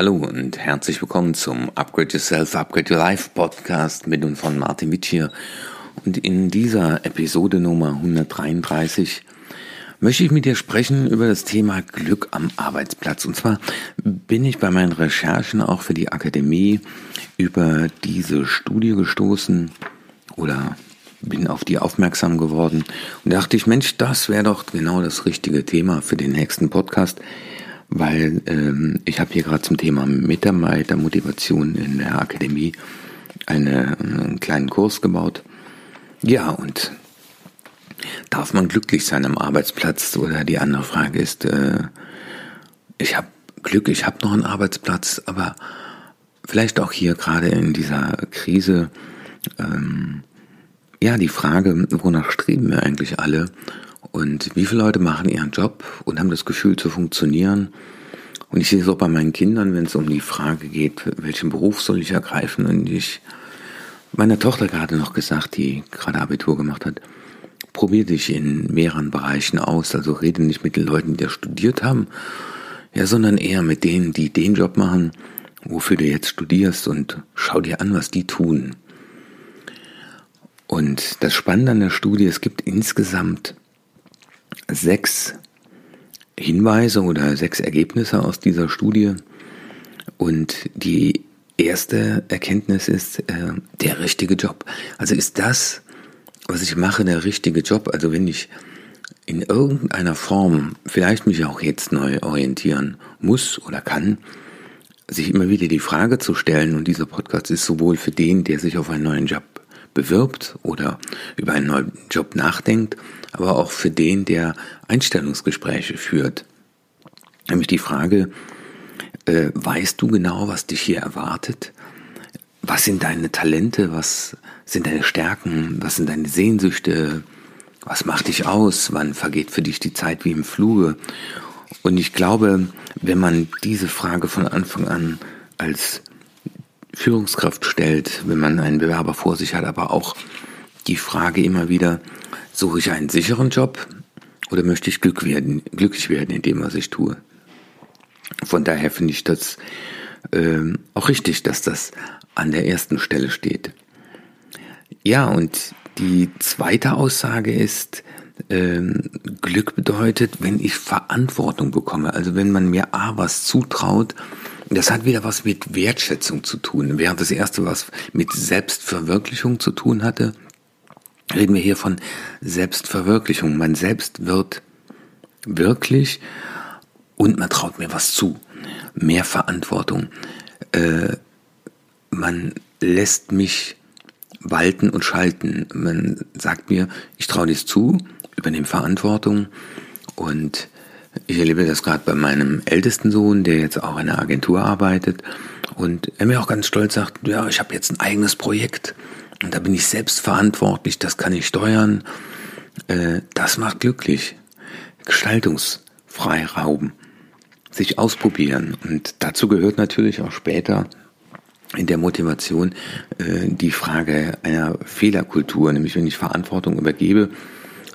Hallo und herzlich willkommen zum Upgrade Yourself, Upgrade Your Life Podcast mit und von Martin Witsch hier. Und in dieser Episode Nummer 133 möchte ich mit dir sprechen über das Thema Glück am Arbeitsplatz. Und zwar bin ich bei meinen Recherchen auch für die Akademie über diese Studie gestoßen oder bin auf die aufmerksam geworden und dachte ich, Mensch, das wäre doch genau das richtige Thema für den nächsten Podcast, weil ähm, ich habe hier gerade zum Thema Mitarbeitermotivation in der Akademie eine, einen kleinen Kurs gebaut. Ja, und darf man glücklich sein am Arbeitsplatz? Oder die andere Frage ist, äh, ich habe Glück, ich habe noch einen Arbeitsplatz, aber vielleicht auch hier gerade in dieser Krise, ähm, ja, die Frage, wonach streben wir eigentlich alle? Und wie viele Leute machen ihren Job und haben das Gefühl zu funktionieren? Und ich sehe es auch bei meinen Kindern, wenn es um die Frage geht, welchen Beruf soll ich ergreifen? Und ich meiner Tochter gerade noch gesagt, die gerade Abitur gemacht hat, probier dich in mehreren Bereichen aus. Also rede nicht mit den Leuten, die da studiert haben, ja, sondern eher mit denen, die den Job machen, wofür du jetzt studierst und schau dir an, was die tun. Und das Spannende an der Studie, es gibt insgesamt sechs Hinweise oder sechs Ergebnisse aus dieser Studie. Und die erste Erkenntnis ist äh, der richtige Job. Also ist das, was ich mache, der richtige Job? Also wenn ich in irgendeiner Form vielleicht mich auch jetzt neu orientieren muss oder kann, sich immer wieder die Frage zu stellen, und dieser Podcast ist sowohl für den, der sich auf einen neuen Job bewirbt oder über einen neuen Job nachdenkt, aber auch für den, der Einstellungsgespräche führt. Nämlich die Frage, äh, weißt du genau, was dich hier erwartet? Was sind deine Talente? Was sind deine Stärken? Was sind deine Sehnsüchte? Was macht dich aus? Wann vergeht für dich die Zeit wie im Fluge? Und ich glaube, wenn man diese Frage von Anfang an als Führungskraft stellt, wenn man einen Bewerber vor sich hat, aber auch die Frage immer wieder, suche ich einen sicheren Job oder möchte ich glück werden, glücklich werden in dem, was ich tue? Von daher finde ich das äh, auch richtig, dass das an der ersten Stelle steht. Ja, und die zweite Aussage ist, ähm, Glück bedeutet, wenn ich Verantwortung bekomme, also wenn man mir A was zutraut das hat wieder was mit Wertschätzung zu tun. Während das erste was mit Selbstverwirklichung zu tun hatte, reden wir hier von Selbstverwirklichung. Man selbst wird wirklich und man traut mir was zu. Mehr Verantwortung. Äh, man lässt mich walten und schalten. Man sagt mir, ich traue dir zu, übernehme Verantwortung und ich erlebe das gerade bei meinem ältesten Sohn, der jetzt auch in einer Agentur arbeitet. Und er mir auch ganz stolz sagt, ja, ich habe jetzt ein eigenes Projekt. Und da bin ich selbst verantwortlich, das kann ich steuern. Äh, das macht glücklich. Gestaltungsfreiraum, sich ausprobieren. Und dazu gehört natürlich auch später in der Motivation äh, die Frage einer Fehlerkultur, nämlich wenn ich Verantwortung übergebe,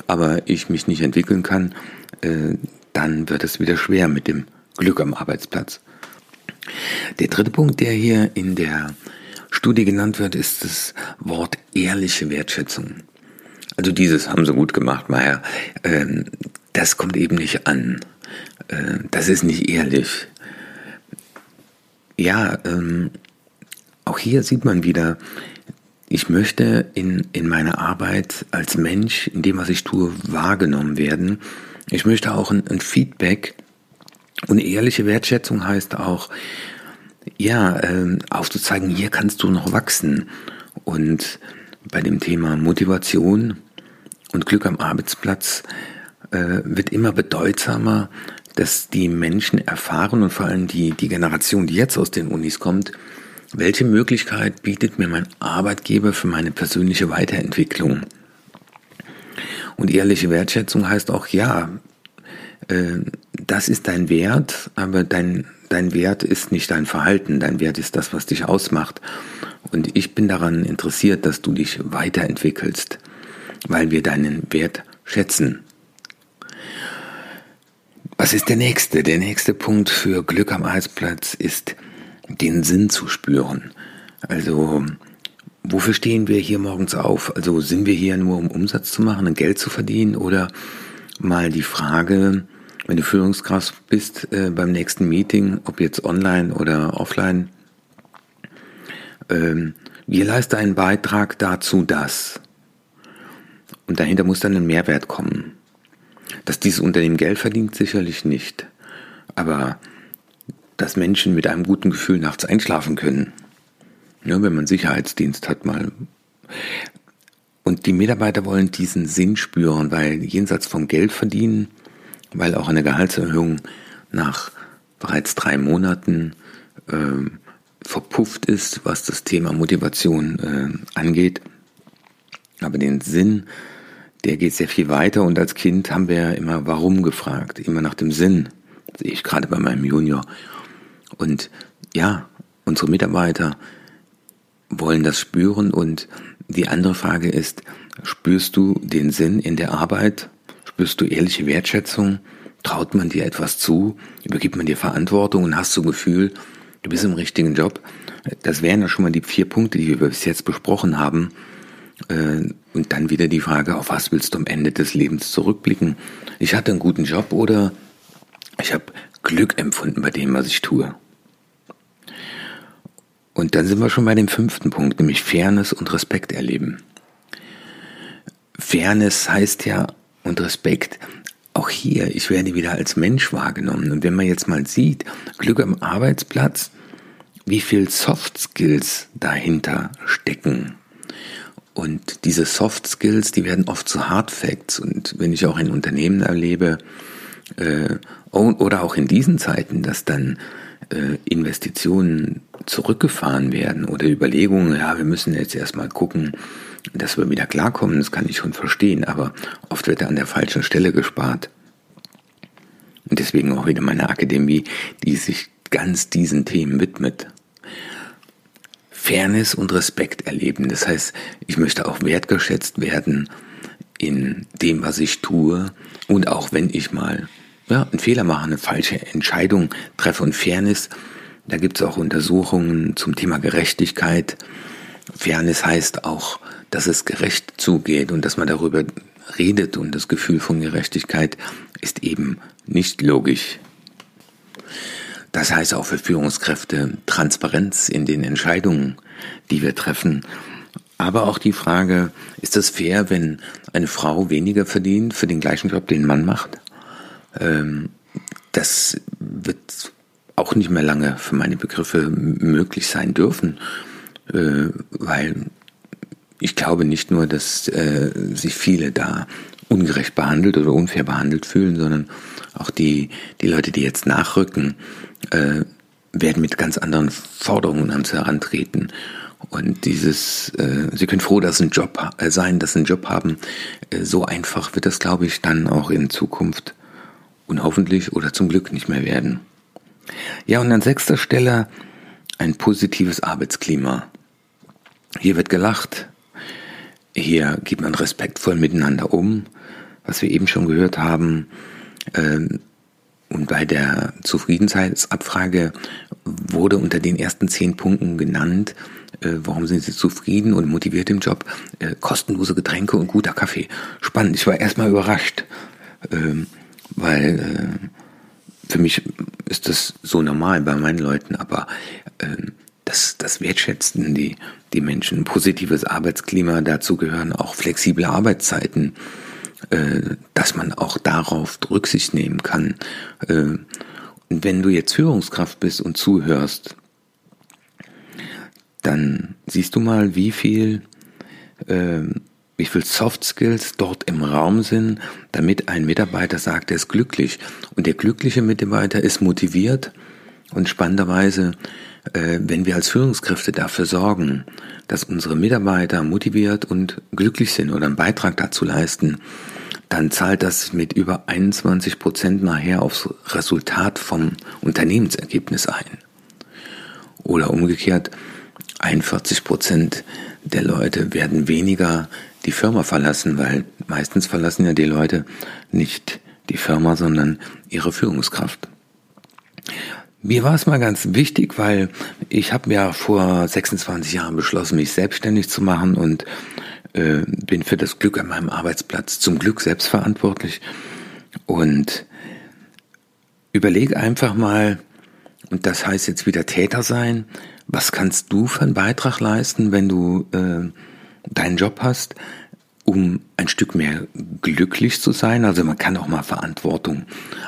aber ich mich nicht entwickeln kann, äh, dann wird es wieder schwer mit dem Glück am Arbeitsplatz. Der dritte Punkt, der hier in der Studie genannt wird, ist das Wort ehrliche Wertschätzung. Also dieses haben sie gut gemacht, Meier. Ähm, das kommt eben nicht an. Äh, das ist nicht ehrlich. Ja, ähm, auch hier sieht man wieder, ich möchte in, in meiner Arbeit als Mensch, in dem, was ich tue, wahrgenommen werden ich möchte auch ein, ein Feedback und ehrliche Wertschätzung heißt auch, ja, äh, aufzuzeigen, hier kannst du noch wachsen. Und bei dem Thema Motivation und Glück am Arbeitsplatz äh, wird immer bedeutsamer, dass die Menschen erfahren und vor allem die, die Generation, die jetzt aus den Unis kommt, welche Möglichkeit bietet mir mein Arbeitgeber für meine persönliche Weiterentwicklung? Und ehrliche Wertschätzung heißt auch, ja, äh, das ist dein Wert, aber dein, dein Wert ist nicht dein Verhalten, dein Wert ist das, was dich ausmacht. Und ich bin daran interessiert, dass du dich weiterentwickelst, weil wir deinen Wert schätzen. Was ist der nächste? Der nächste Punkt für Glück am Arbeitsplatz ist den Sinn zu spüren. Also, wofür stehen wir hier morgens auf? Also, sind wir hier nur, um Umsatz zu machen und Geld zu verdienen? Oder mal die Frage, wenn du Führungskraft bist äh, beim nächsten Meeting, ob jetzt online oder offline, ähm, wir leisten einen Beitrag dazu, dass. Und dahinter muss dann ein Mehrwert kommen. Dass dieses Unternehmen Geld verdient, sicherlich nicht. Aber dass Menschen mit einem guten Gefühl nachts einschlafen können. Ja, wenn man Sicherheitsdienst hat mal. Und die Mitarbeiter wollen diesen Sinn spüren, weil jenseits vom Geld verdienen, weil auch eine Gehaltserhöhung nach bereits drei Monaten äh, verpufft ist, was das Thema Motivation äh, angeht. Aber den Sinn, der geht sehr viel weiter und als Kind haben wir immer warum gefragt, immer nach dem Sinn. Das sehe ich gerade bei meinem Junior. Und ja, unsere Mitarbeiter wollen das spüren und die andere Frage ist, spürst du den Sinn in der Arbeit? Spürst du ehrliche Wertschätzung? Traut man dir etwas zu? Übergibt man dir Verantwortung und hast du Gefühl, du bist im richtigen Job? Das wären ja schon mal die vier Punkte, die wir bis jetzt besprochen haben. Äh, und dann wieder die Frage, auf was willst du am Ende des Lebens zurückblicken? Ich hatte einen guten Job oder ich habe Glück empfunden bei dem, was ich tue. Und dann sind wir schon bei dem fünften Punkt, nämlich Fairness und Respekt erleben. Fairness heißt ja und Respekt, auch hier, ich werde wieder als Mensch wahrgenommen. Und wenn man jetzt mal sieht, Glück am Arbeitsplatz, wie viel Soft Skills dahinter stecken. Und diese Soft Skills, die werden oft zu Hard Facts. Und wenn ich auch in Unternehmen erlebe, äh, oder auch in diesen Zeiten, dass dann äh, Investitionen zurückgefahren werden oder Überlegungen, ja, wir müssen jetzt erstmal gucken, dass wir wieder klarkommen, das kann ich schon verstehen, aber oft wird da an der falschen Stelle gespart. Und deswegen auch wieder meine Akademie, die sich ganz diesen Themen widmet. Fairness und Respekt erleben. Das heißt, ich möchte auch wertgeschätzt werden in dem, was ich tue und auch wenn ich mal ja, einen Fehler mache, eine falsche Entscheidung treffe und Fairness, da gibt es auch Untersuchungen zum Thema Gerechtigkeit. Fairness heißt auch, dass es gerecht zugeht und dass man darüber redet und das Gefühl von Gerechtigkeit ist eben nicht logisch. Das heißt auch für Führungskräfte Transparenz in den Entscheidungen, die wir treffen. Aber auch die Frage, ist es fair, wenn eine Frau weniger verdient für den gleichen Job, den ein Mann macht? Ähm, das wird auch nicht mehr lange für meine Begriffe möglich sein dürfen, äh, weil ich glaube nicht nur, dass äh, sich viele da ungerecht behandelt oder unfair behandelt fühlen, sondern auch die, die Leute, die jetzt nachrücken, äh, werden mit ganz anderen Forderungen ans Herantreten. Und dieses, äh, Sie können froh dass ein Job äh, sein, dass Sie einen Job haben. Äh, so einfach wird das, glaube ich, dann auch in Zukunft und hoffentlich oder zum Glück nicht mehr werden. Ja, und an sechster Stelle ein positives Arbeitsklima. Hier wird gelacht. Hier geht man respektvoll miteinander um, was wir eben schon gehört haben. Ähm, und bei der Zufriedenheitsabfrage wurde unter den ersten zehn Punkten genannt, äh, warum sind Sie zufrieden und motiviert im Job? Äh, kostenlose Getränke und guter Kaffee. Spannend. Ich war erstmal überrascht, ähm, weil äh, für mich ist das so normal bei meinen Leuten, aber ähm, das, das wertschätzen die, die Menschen. Positives Arbeitsklima, dazu gehören auch flexible Arbeitszeiten, äh, dass man auch darauf Rücksicht nehmen kann. Äh, und wenn du jetzt Führungskraft bist und zuhörst, dann siehst du mal, wie viel, äh, wie viel Soft Skills dort im Raum sind, damit ein Mitarbeiter sagt, er ist glücklich. Und der glückliche Mitarbeiter ist motiviert und spannenderweise äh, wenn wir als Führungskräfte dafür sorgen, dass unsere Mitarbeiter motiviert und glücklich sind oder einen Beitrag dazu leisten, dann zahlt das mit über 21 Prozent nachher aufs Resultat vom Unternehmensergebnis ein. Oder umgekehrt, 41 Prozent der Leute werden weniger die Firma verlassen, weil meistens verlassen ja die Leute nicht die Firma, sondern ihre Führungskraft. Mir war es mal ganz wichtig, weil ich habe ja vor 26 Jahren beschlossen, mich selbstständig zu machen und äh, bin für das Glück an meinem Arbeitsplatz zum Glück selbst verantwortlich und überlege einfach mal, und das heißt jetzt wieder Täter sein, was kannst du für einen Beitrag leisten, wenn du äh, deinen Job hast, um ein Stück mehr glücklich zu sein. Also man kann auch mal Verantwortung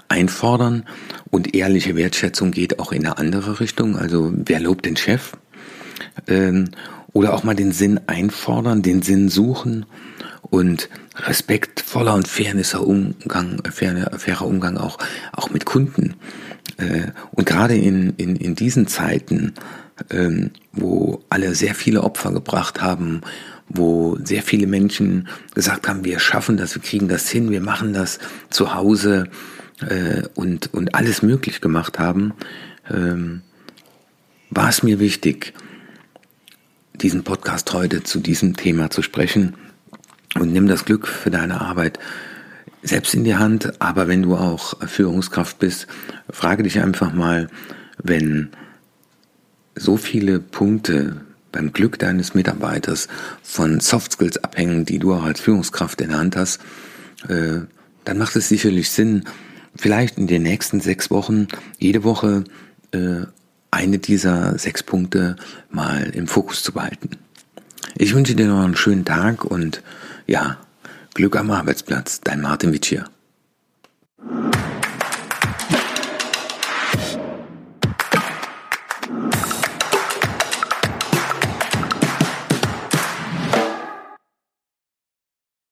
einfordern und ehrliche Wertschätzung geht auch in eine andere Richtung. Also wer lobt den Chef? Ähm, oder auch mal den Sinn einfordern, den Sinn suchen und respektvoller und fairness Umgang, fairer, fairer Umgang auch, auch mit Kunden. Äh, und gerade in, in, in diesen Zeiten, ähm, wo alle sehr viele Opfer gebracht haben wo sehr viele Menschen gesagt haben, wir schaffen das, wir kriegen das hin, wir machen das zu Hause äh, und, und alles möglich gemacht haben, ähm, war es mir wichtig, diesen Podcast heute zu diesem Thema zu sprechen. Und nimm das Glück für deine Arbeit selbst in die Hand, aber wenn du auch Führungskraft bist, frage dich einfach mal, wenn so viele Punkte beim Glück deines Mitarbeiters von Soft Skills abhängen, die du auch als Führungskraft in der Hand hast, äh, dann macht es sicherlich Sinn, vielleicht in den nächsten sechs Wochen jede Woche äh, eine dieser sechs Punkte mal im Fokus zu behalten. Ich wünsche dir noch einen schönen Tag und ja, Glück am Arbeitsplatz, dein Martin Witsch.